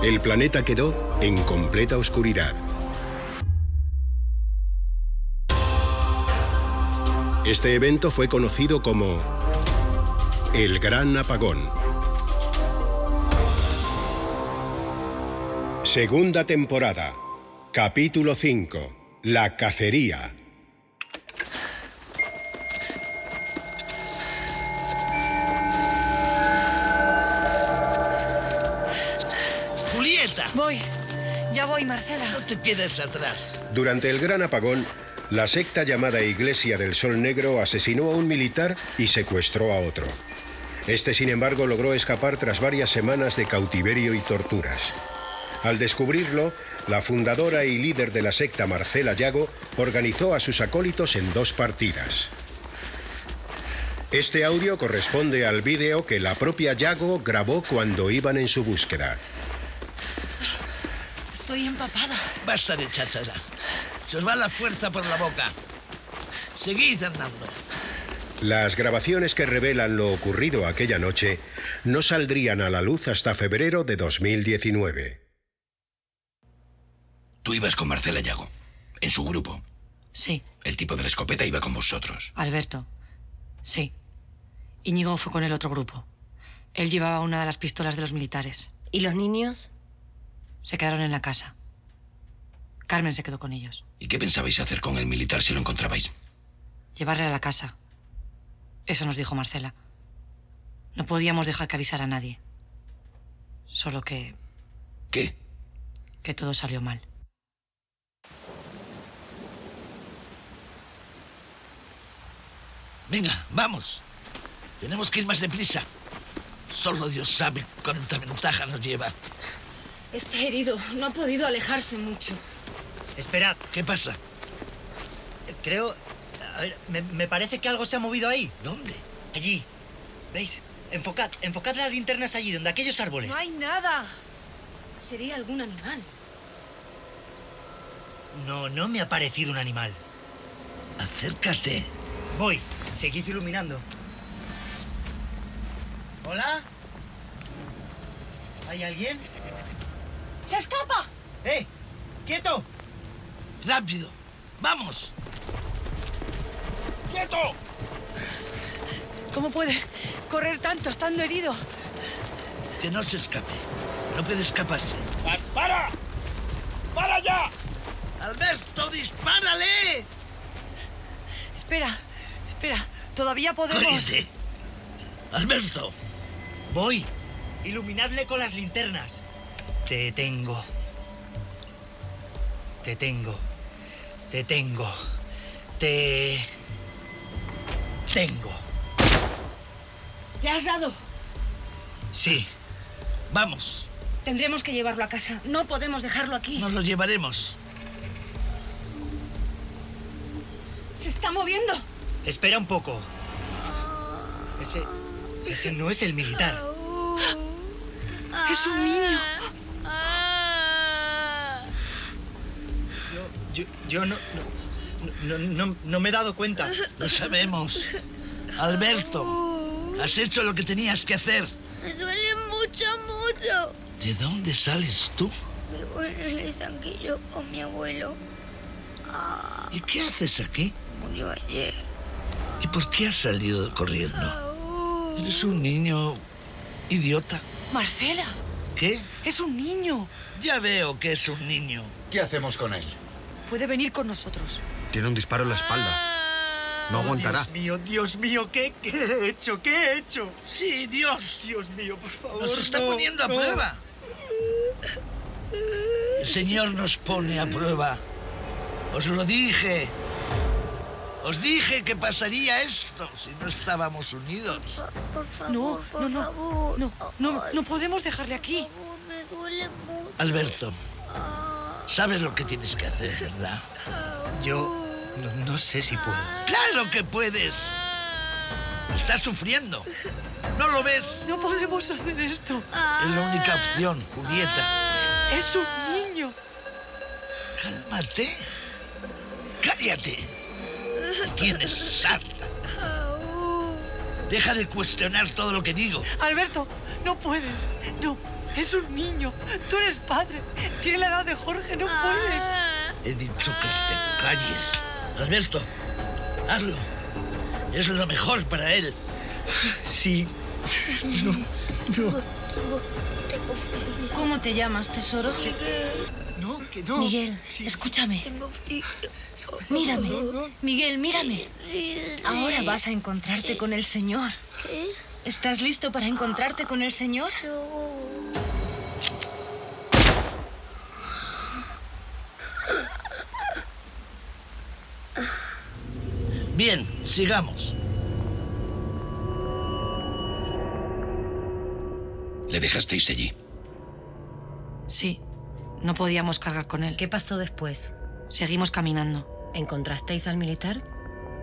El planeta quedó en completa oscuridad. Este evento fue conocido como el Gran Apagón. Segunda temporada. Capítulo 5. La cacería. Voy, ya voy, Marcela. no te quedes atrás. Durante el Gran Apagón, la secta llamada Iglesia del Sol Negro asesinó a un militar y secuestró a otro. Este, sin embargo, logró escapar tras varias semanas de cautiverio y torturas. Al descubrirlo, la fundadora y líder de la secta Marcela Yago organizó a sus acólitos en dos partidas. Este audio corresponde al vídeo que la propia Yago grabó cuando iban en su búsqueda. Estoy empapada. Basta de cháchara. Se os va la fuerza por la boca. Seguid andando. Las grabaciones que revelan lo ocurrido aquella noche no saldrían a la luz hasta febrero de 2019. Tú ibas con Marcela Yago, en su grupo. Sí, El tipo de la escopeta iba con vosotros. Alberto. Sí. Íñigo fue con el otro grupo. Él llevaba una de las pistolas de los militares. ¿Y los niños? Se quedaron en la casa. Carmen se quedó con ellos. ¿Y qué pensabais hacer con el militar si lo encontrabais? Llevarle a la casa. Eso nos dijo Marcela. No podíamos dejar que avisara a nadie. Solo que... ¿Qué? que todo salió mal. Venga, vamos. Tenemos que ir más deprisa. Solo Dios sabe cuánta ventaja nos lleva. Está herido. No ha podido alejarse mucho. Esperad, ¿Qué pasa? creo... A ver, me, me parece que algo se ha movido ahí. ¿Dónde? Allí. ¿Veis? Enfocad, enfocad las linternas allí, donde aquellos árboles. No hay nada. Sería algún animal. No, no me ha parecido un animal. Acércate. Voy, seguid iluminando. ¿Hola? ¿Hay alguien? ¡Se escapa! ¡Eh! ¡Quieto! Rápido. Vamos. ¡Quieto! ¿Cómo puede correr tanto estando herido? Que no se escape. No puede escaparse. ¡Para! ¡Para ya! ¡Alberto, dispárale! Espera, espera. Todavía podemos... ¡Cállate! ¡Alberto! Voy. Iluminadle con las linternas. Te tengo. Te tengo. Te tengo. Te... Tengo. ¿Le has dado? Sí. Vamos. Tendremos que llevarlo a casa. No podemos dejarlo aquí. Nos lo llevaremos. Se está moviendo. Espera un poco. Ese... Ese no es el militar. Es un niño. Yo, yo no, no, no, no- no me he dado cuenta. Lo sabemos. Alberto, has hecho lo que tenías que hacer. Me duele mucho, mucho. ¿De dónde sales tú? Vivo en el estanquillo con mi abuelo. ¿Y qué haces aquí? Murió ayer. ¿Y por qué has salido corriendo? Eres un niño idiota. Marcela, ¿Qué? es un niño. Ya veo que es un niño. ¿Qué hacemos con él? Puede venir con nosotros. Tiene un disparo en la espalda. No aguantará. Dios mío, Dios mío, ¿qué, qué he hecho? ¿Qué he hecho? Sí, Dios. Dios mío, por favor. Nos está no, poniendo a no. prueba. El Señor nos pone a prueba. Os lo dije. Os dije que pasaría esto si no estábamos unidos. Por favor, No, por no, no. favor. No, no, Ay, no podemos dejarle aquí. por favor, me duele mucho. Alberto, sabes lo que tienes que hacer, ¿verdad? Yo no, no sé si puedo. ¡Claro que puedes! Estás sufriendo. ¿No lo ves? No podemos hacer esto. Es la única opción, Julieta. Es un niño. Cálmate. Cállate. Tienes sarta. Deja de cuestionar todo lo que digo. Alberto, no puedes. No, es un niño. Tú eres padre. Tiene la edad de Jorge, no puedes. He dicho que te calles. Alberto, hazlo. Es lo mejor para él. Sí. No, no. Tengo, tengo frío. ¿Cómo te llamas, tesoro? No, que no. Miguel, Sí, sí. escúchame. Tengo frío. Mírame. Miguel, mírame. Sí, sí. Ahora vas a encontrarte con el Señor. ¿Qué? ¿Estás listo para encontrarte con el Señor? Bien, sigamos. ¿Le dejasteis allí? Sí, no podíamos cargar con él. ¿Qué pasó después? Seguimos caminando. ¿Encontrasteis al militar?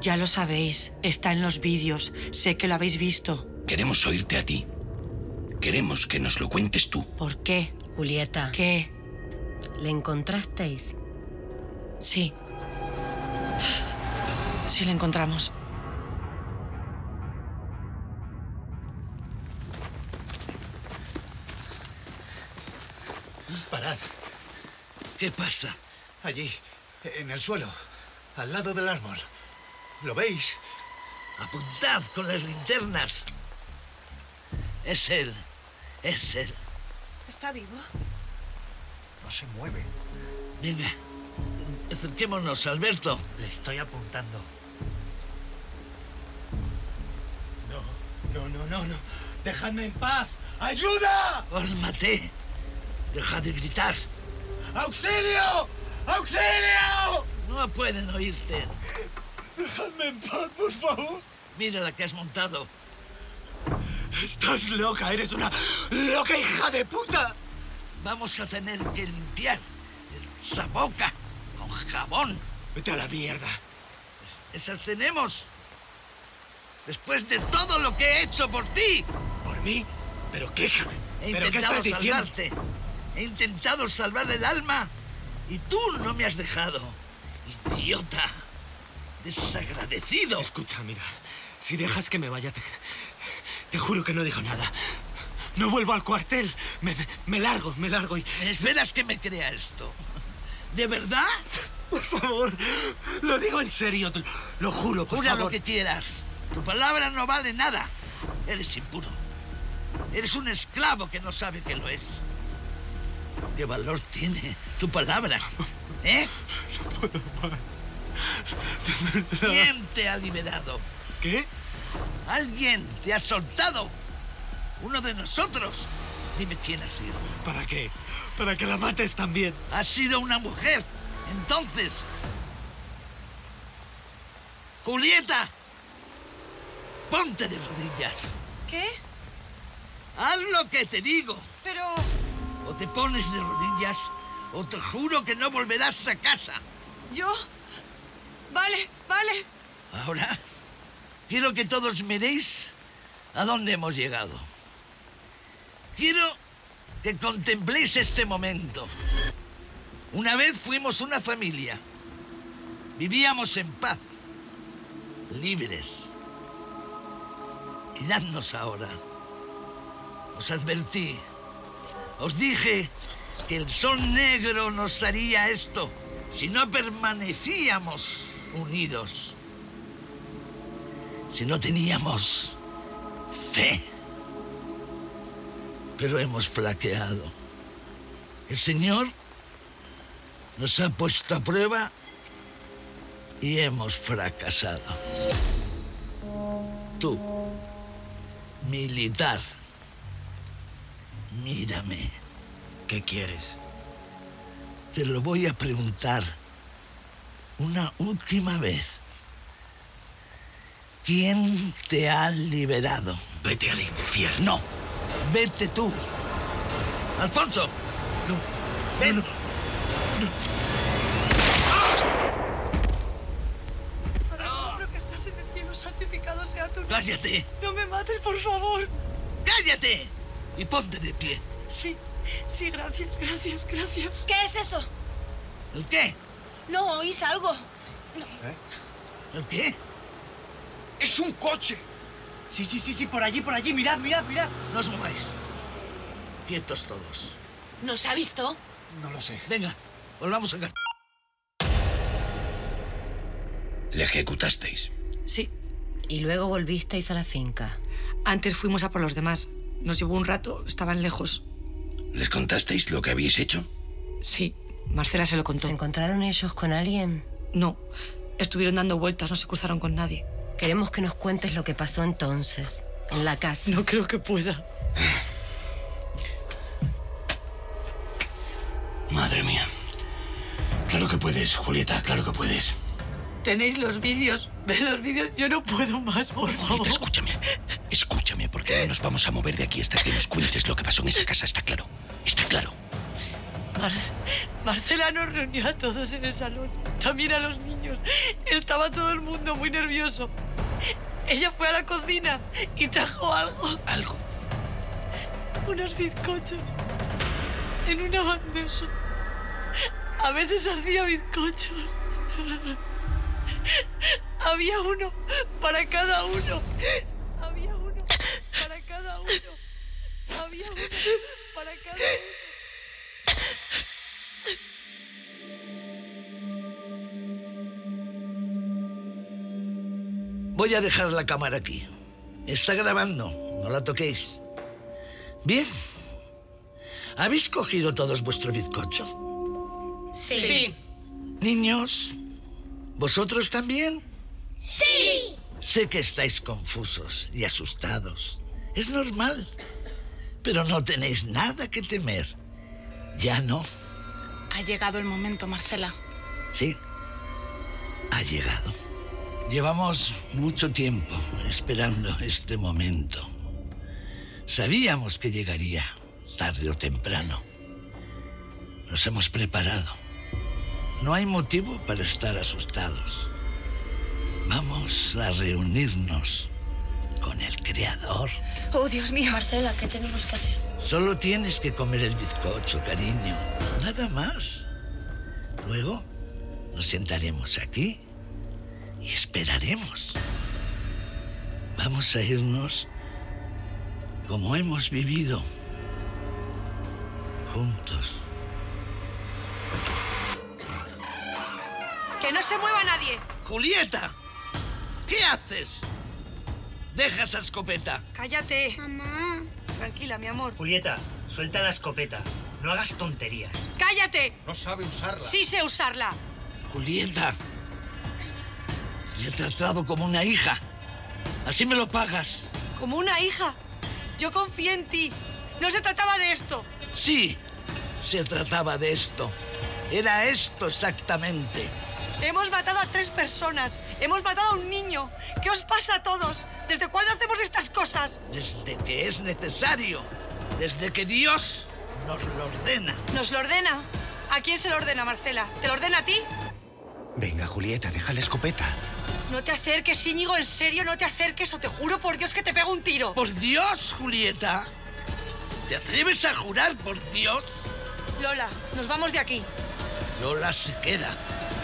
Ya lo sabéis, está en los vídeos, sé que lo habéis visto. Queremos oírte a ti. Queremos que nos lo cuentes tú. ¿Por qué? Julieta, ¿Qué? ¿le encontrasteis? Sí. Sí lo encontramos. Parad. ¿Qué pasa? Allí, en el suelo, al lado del árbol. ¿Lo veis? Apuntad con las linternas. Es él. Es él. ¿Está vivo? No se mueve. Venga, acerquémonos, Alberto. Le estoy apuntando. No, no, no, no, no. Dejadme en paz. ¡Ayuda! Cálmate. Deja de gritar. ¡Auxilio! ¡Auxilio! No pueden oírte. Dejadme en paz, por favor. Mira la que has montado. Estás loca, eres una loca hija de puta. Vamos a tener que limpiar esa boca jabón. Vete a la mierda. Esas tenemos. Después de todo lo que he hecho por ti. ¿Por mí? ¿Pero qué? He ¿Pero qué intentado diciendo? salvarte. He intentado salvar el alma. Y tú no me has dejado. Idiota. Desagradecido. Escucha, mira. Si dejas que me vaya, te, te juro que no digo nada. No vuelvo al cuartel. Me, me- me largo, me largo y... ¿Esperas que me crea esto? ¿De verdad? Por favor, lo digo en serio, te- lo juro, por Jura favor. lo que quieras. Tu palabra no vale nada. Eres impuro. Eres un esclavo que no sabe que lo es. ¿Qué valor tiene tu palabra? ¿Eh? No puedo más. ¿Quién te ha liberado? ¿Qué? ¿Alguien te ha soltado? ¿Uno de nosotros? Dime quién ha sido. ¿Para qué? Para que la mates también. Ha sido una mujer. Entonces... Julieta, ponte de rodillas. ¿Qué? Haz lo que te digo. Pero... O te pones de rodillas o te juro que no volverás a casa. ¿Yo? Vale, vale. Ahora, quiero que todos miréis a dónde hemos llegado. Quiero que contempléis este momento. Una vez fuimos una familia. Vivíamos en paz, libres. Miradnos ahora. Os advertí. Os dije que el sol negro nos haría esto si no permanecíamos unidos. Si no teníamos fe. Pero hemos flaqueado. El Señor nos ha puesto a prueba y hemos fracasado. Tú, militar, mírame. ¿Qué quieres? Te lo voy a preguntar una última vez. ¿Quién te ha liberado? Vete al infierno. No, vete tú. Alfonso. No. Ven. Padre que estás en el cielo, santificado sea tu nombre. Cállate. No me mates, por favor. ¡Cállate! Y ponte de pie. Sí, sí, gracias, gracias, gracias. ¿Qué es eso? ¿El qué? No, oís algo. ¿El qué? ¡Es un coche! Sí, sí, sí, sí, por allí, por allí. Mirad, mirad, mirad. No os mováis. Quietos todos. ¿Nos ha visto? No lo sé. Venga, volvamos a casa. Le ejecutasteis. Sí. Y luego volvisteis a la finca. Antes fuimos a por los demás. Nos llevó un rato, estaban lejos. ¿Les contasteis lo que habéis hecho? Sí, Marcela se lo contó. ¿Se encontraron ellos con alguien? No, estuvieron dando vueltas, no se cruzaron con nadie. Queremos que nos cuentes lo que pasó entonces, en la casa. No creo que pueda. Madre mía. Claro que puedes, Julieta, claro que puedes. Tenéis los vídeos. ¿Ves los vídeos? Yo no puedo más, por favor. Julieta, escúchame. Escúchame, porque no nos vamos a mover de aquí hasta que nos cuentes lo que pasó en esa casa, ¿está claro? ¿Está claro? Mar- Marcela nos reunió a todos en el salón, también a los niños. Estaba todo el mundo muy nervioso. Ella fue a la cocina y trajo algo. ¿Algo? Unos bizcochos en una bandeja. A veces hacía bizcochos. Había uno para cada uno. Había uno para cada uno. Había uno para cada uno. Voy a dejar la cámara aquí. Está grabando, no la toquéis. Bien. ¿Habéis cogido todos vuestro bizcocho? Sí. Niños, ¿vosotros también? ¡Sí! Sé que estáis confusos y asustados. Es normal. Pero no tenéis nada que temer. Ya no. Ha llegado el momento, Marcela. Sí. Ha llegado. Llevamos mucho tiempo esperando este momento. Sabíamos que llegaría, tarde o temprano. Nos hemos preparado. No hay motivo para estar asustados. Vamos a reunirnos con el Creador. Oh, Dios mío. Marcela, ¿qué tenemos que hacer? Solo tienes que comer el bizcocho, cariño. Nada más. Luego nos sentaremos aquí y esperaremos. Vamos a irnos como hemos vivido. Juntos. ¡Que no se mueva nadie! Julieta, ¿qué haces? Deja esa escopeta. Cállate. Mamá. Tranquila, mi amor. Julieta, suelta la escopeta. No hagas tonterías. ¡Cállate! No sabe usarla. Sí sé usarla. Julieta, he tratado como una hija. Así me lo pagas. Como una hija. Yo confié en ti. No se trataba de esto. Sí, se trataba de esto. Era esto exactamente. Hemos matado a tres personas. Hemos matado a un niño. ¿Qué os pasa a todos? ¿Desde cuándo hacemos estas cosas? Desde que es necesario. Desde que Dios nos lo ordena. ¿Nos lo ordena? ¿A quién se lo ordena, Marcela? ¿Te lo ordena a ti? Venga, Julieta, deja la escopeta. No te acerques, Íñigo, en serio, no te acerques o te juro por Dios que te pego un tiro. Por Dios, Julieta. ¿Te atreves a jurar por Dios? Lola, nos vamos de aquí. Lola se queda.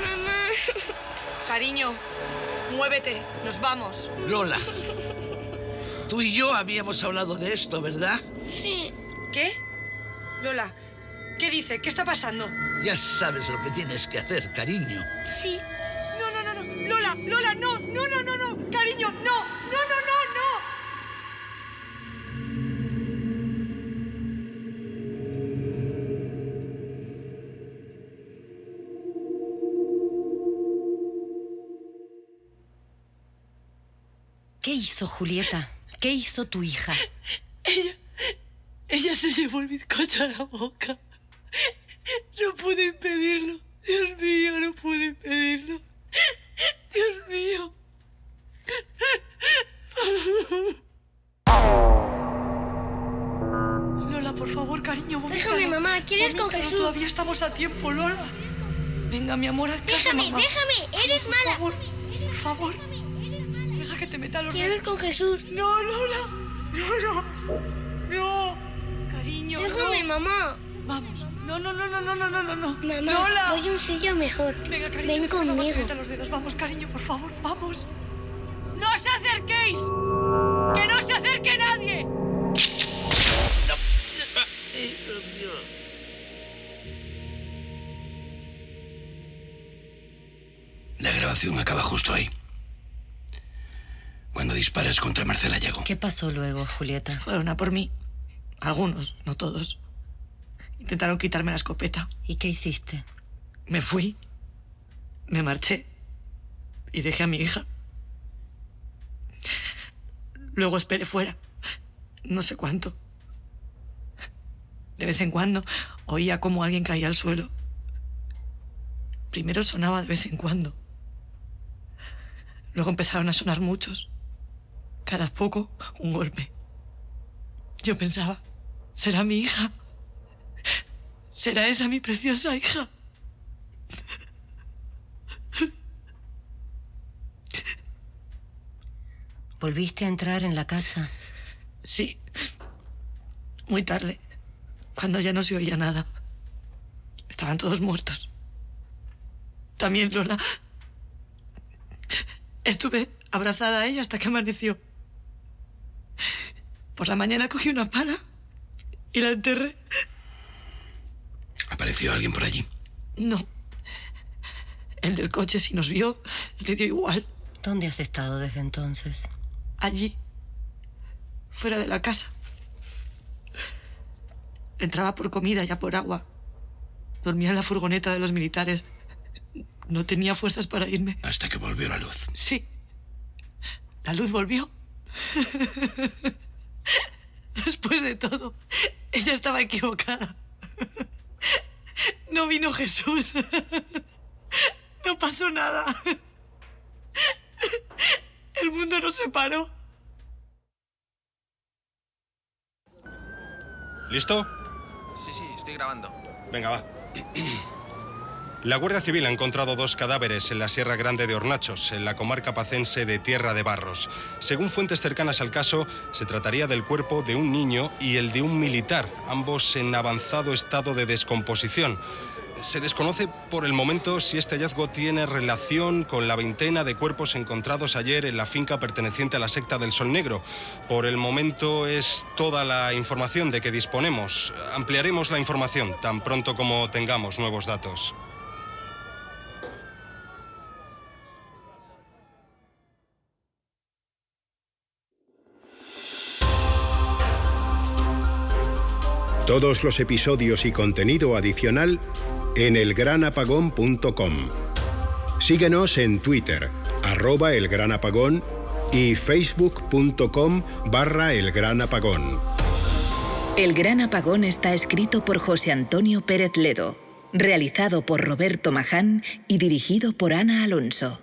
Mamá. Cariño, muévete, nos vamos. Lola, tú y yo habíamos hablado de esto, ¿verdad? Sí. ¿Qué? Lola, ¿qué dice? ¿Qué está pasando? Ya sabes lo que tienes que hacer, cariño. Sí. Lola, Lola, no, no, no, no, no. Cariño, no, no, no, no, no. ¿Qué hizo Julieta? ¿Qué hizo tu hija? Ella, ella se llevó el bizcocho a la boca. No pude impedirlo. Dios mío, no pude impedirlo. Dios mío. Lola, por favor, cariño, vomítalo. Déjame, mamá, quiero ir con Jesús. Todavía estamos a tiempo, Lola. Venga, mi amor, haz caso, Déjame, mamá. déjame, eres por mala. Favor, por favor. Deja que te meta los Quiero ir con Jesús. No, Lola. No, no. No. Cariño, Déjame, no. mamá. Vamos. No, no, no, no, no, no, no, no. no. Mamá, Lola. voy un sitio mejor. Venga, cariño, Ven conmigo. Los dedos. Vamos, cariño, por favor, vamos. ¡No os acerquéis! ¡Que no se acerque nadie! La grabación acaba justo ahí. Cuando disparas contra Marcela Yago. ¿Qué pasó luego, Julieta? Fueron a por mí. Algunos, no todos. Intentaron quitarme la escopeta. ¿Y qué hiciste? Me fui. Me marché. Y dejé a mi hija. Luego esperé fuera. No sé cuánto. De vez en cuando oía como alguien caía al suelo. Primero sonaba de vez en cuando. Luego empezaron a sonar muchos. Cada poco un golpe. Yo pensaba, será mi hija. ¿Será esa mi preciosa hija? ¿Volviste a entrar en la casa? Sí. Muy tarde. Cuando ya no se oía nada. Estaban todos muertos. También Lola. Estuve abrazada a ella hasta que amaneció. Por la mañana cogí una pala y la enterré. ¿Apareció alguien por allí? No. El del coche, si nos vio, le dio igual. ¿Dónde has estado desde entonces? Allí. Fuera de la casa. Entraba por comida, ya por agua. Dormía en la furgoneta de los militares. No tenía fuerzas para irme. Hasta que volvió la luz. Sí. La luz volvió. Después de todo, ella estaba equivocada. No vino Jesús. No pasó nada. El mundo nos separó. ¿Listo? Sí, sí, estoy grabando. Venga, va. La Guardia Civil ha encontrado dos cadáveres en la Sierra Grande de Hornachos, en la comarca pacense de Tierra de Barros. Según fuentes cercanas al caso, se trataría del cuerpo de un niño y el de un militar, ambos en avanzado estado de descomposición. Se desconoce por el momento si este hallazgo tiene relación con la veintena de cuerpos encontrados ayer en la finca perteneciente a la secta del Sol Negro. Por el momento es toda la información de que disponemos. Ampliaremos la información tan pronto como tengamos nuevos datos. Todos los episodios y contenido adicional en elgranapagón.com. Síguenos en Twitter, arroba elgranapagón y facebook.com barra elgranapagón. El Gran Apagón está escrito por José Antonio Pérez Ledo, realizado por Roberto Maján y dirigido por Ana Alonso.